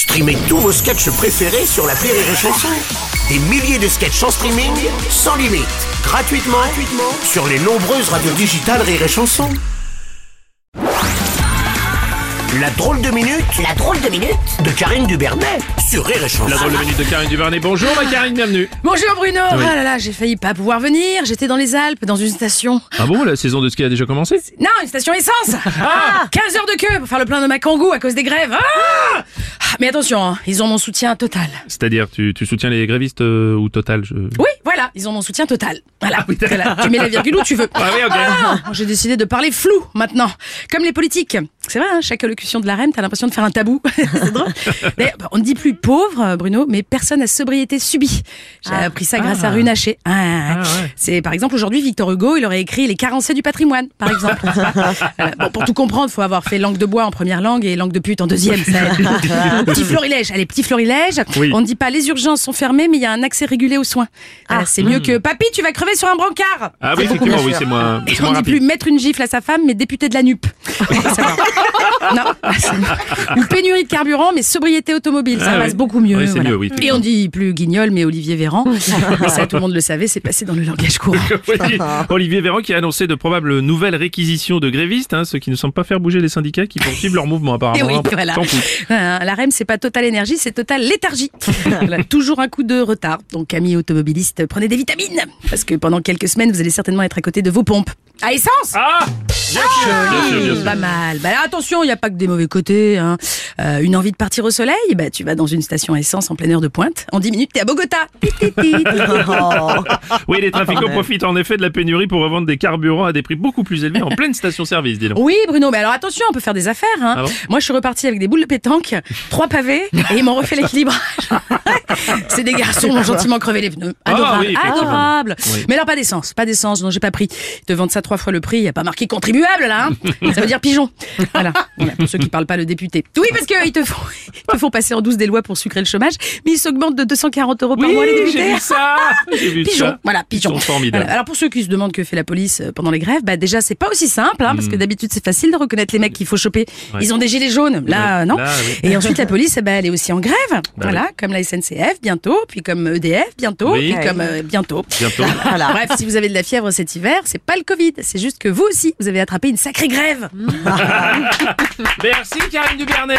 Streamez tous vos sketchs préférés sur la Rire et Chanson. Des milliers de sketchs en streaming, sans limite, gratuitement, gratuitement sur les nombreuses radios digitales Rire et Chanson. La drôle de minute, la drôle de minute de Karine Dubernet sur Rire et Chanson. La drôle de minute de Karine Duvernet. Bonjour ma Karine, bienvenue. Bonjour Bruno Ah là là, j'ai failli pas pouvoir venir. J'étais dans les Alpes, dans une station. Ah bon, la saison de ski a déjà commencé? Non, une station essence ah 15 heures de queue pour faire le plein de ma kangou à cause des grèves. Ah Ah, Mais attention, hein, ils ont mon soutien total. C'est-à-dire, tu, tu soutiens les grévistes euh, ou Total je... Oui, voilà, ils ont mon soutien total. Voilà, Voilà, tu mets la virgule où tu veux. Ah oui, ok. Ah, J'ai décidé de parler flou maintenant, comme les politiques. C'est vrai, hein, chaque allocution de la reine, t'as l'impression de faire un tabou. C'est drôle. Bah, on ne dit plus pauvre, euh, Bruno, mais personne à sobriété subie. J'ai appris ça grâce à Runacher. Ah, Ah, ouais. C'est par exemple aujourd'hui Victor Hugo, il aurait écrit Les carencés du patrimoine, par exemple. Voilà. Bon, pour tout comprendre, faut avoir fait langue de bois en première langue et langue de pute en deuxième. Petit florilège, allez, petit florilège. Oui. On ne dit pas les urgences sont fermées, mais il y a un accès régulé aux soins. Voilà, c'est mieux que papy, tu vas crever sur un brancard. Ah oui, effectivement, oui, c'est moins, Et on dit plus mettre une gifle à sa femme, mais député de la NUP. Non. Ou pénurie de carburant, mais sobriété automobile. Ça Ah passe oui. beaucoup mieux. Oui, c'est voilà. mieux, oui, Et on dit plus Guignol, mais Olivier Véran. Et ça, tout le monde le savait, c'est passé dans le langage courant. Oui, Olivier Véran qui a annoncé de probables nouvelles réquisitions de grévistes, hein, ceux qui ne semblent pas faire bouger les syndicats qui poursuivent leur mouvement Et apparemment. oui, hein. voilà. Voilà, La REM, c'est pas Total Énergie, c'est Total Léthargie. Voilà, toujours un coup de retard. Donc, amis automobilistes, prenez des vitamines. Parce que pendant quelques semaines, vous allez certainement être à côté de vos pompes. À essence Ah Bien sûr, bien sûr, bien sûr. Pas mal. Bah, alors, attention, il n'y a pas que des mauvais côtés. Hein. Euh, une envie de partir au soleil bah, Tu vas dans une station essence en pleine heure de pointe. En 10 minutes, t'es à Bogota. Oui, les trafiquants profitent en effet de la pénurie pour revendre des carburants à des prix beaucoup plus élevés en pleine station-service, dis donc. Oui, Bruno, mais alors attention, on peut faire des affaires. Hein. Ah bon Moi, je suis reparti avec des boules de pétanque, trois pavés, et ils m'ont refait l'équilibrage. C'est des garçons qui ont gentiment crevé les pneus. Ah Adorable, oui, adorable. Oui. Mais alors, pas d'essence, pas d'essence, non, j'ai pas pris. Ils te vendent ça trois fois le prix, il n'y a pas marqué contribuable, là. Hein. Ça veut dire pigeon. Voilà. Voilà, pour ceux qui parlent pas le député. Oui, parce qu'ils te font, ils te font passer en douce des lois pour sucrer le chômage, mais ils s'augmentent de 240 euros par Oui, mois, les j'ai députés. vu ça J'ai vu Pigeon, ça. voilà, pigeon. Ils sont formidables. Voilà. Alors pour ceux qui se demandent que fait la police euh, pendant les grèves, bah déjà c'est pas aussi simple, hein, parce que d'habitude c'est facile de reconnaître les mecs qu'il faut choper. Hmm. Ouais. Ils ont des gilets jaunes, là Ouais. euh, non. Là, oui. Et ensuite la police, ben, elle est aussi en grève, Bah voilà, comme la SNCF bientôt, puis comme EDF bientôt, Oui. puis comme euh, bientôt. Bientôt. Bref, si vous avez de la fièvre cet hiver, c'est pas le Covid, c'est juste que vous aussi, vous avez attrapé une sacrée grève. Merci Karine Dubernet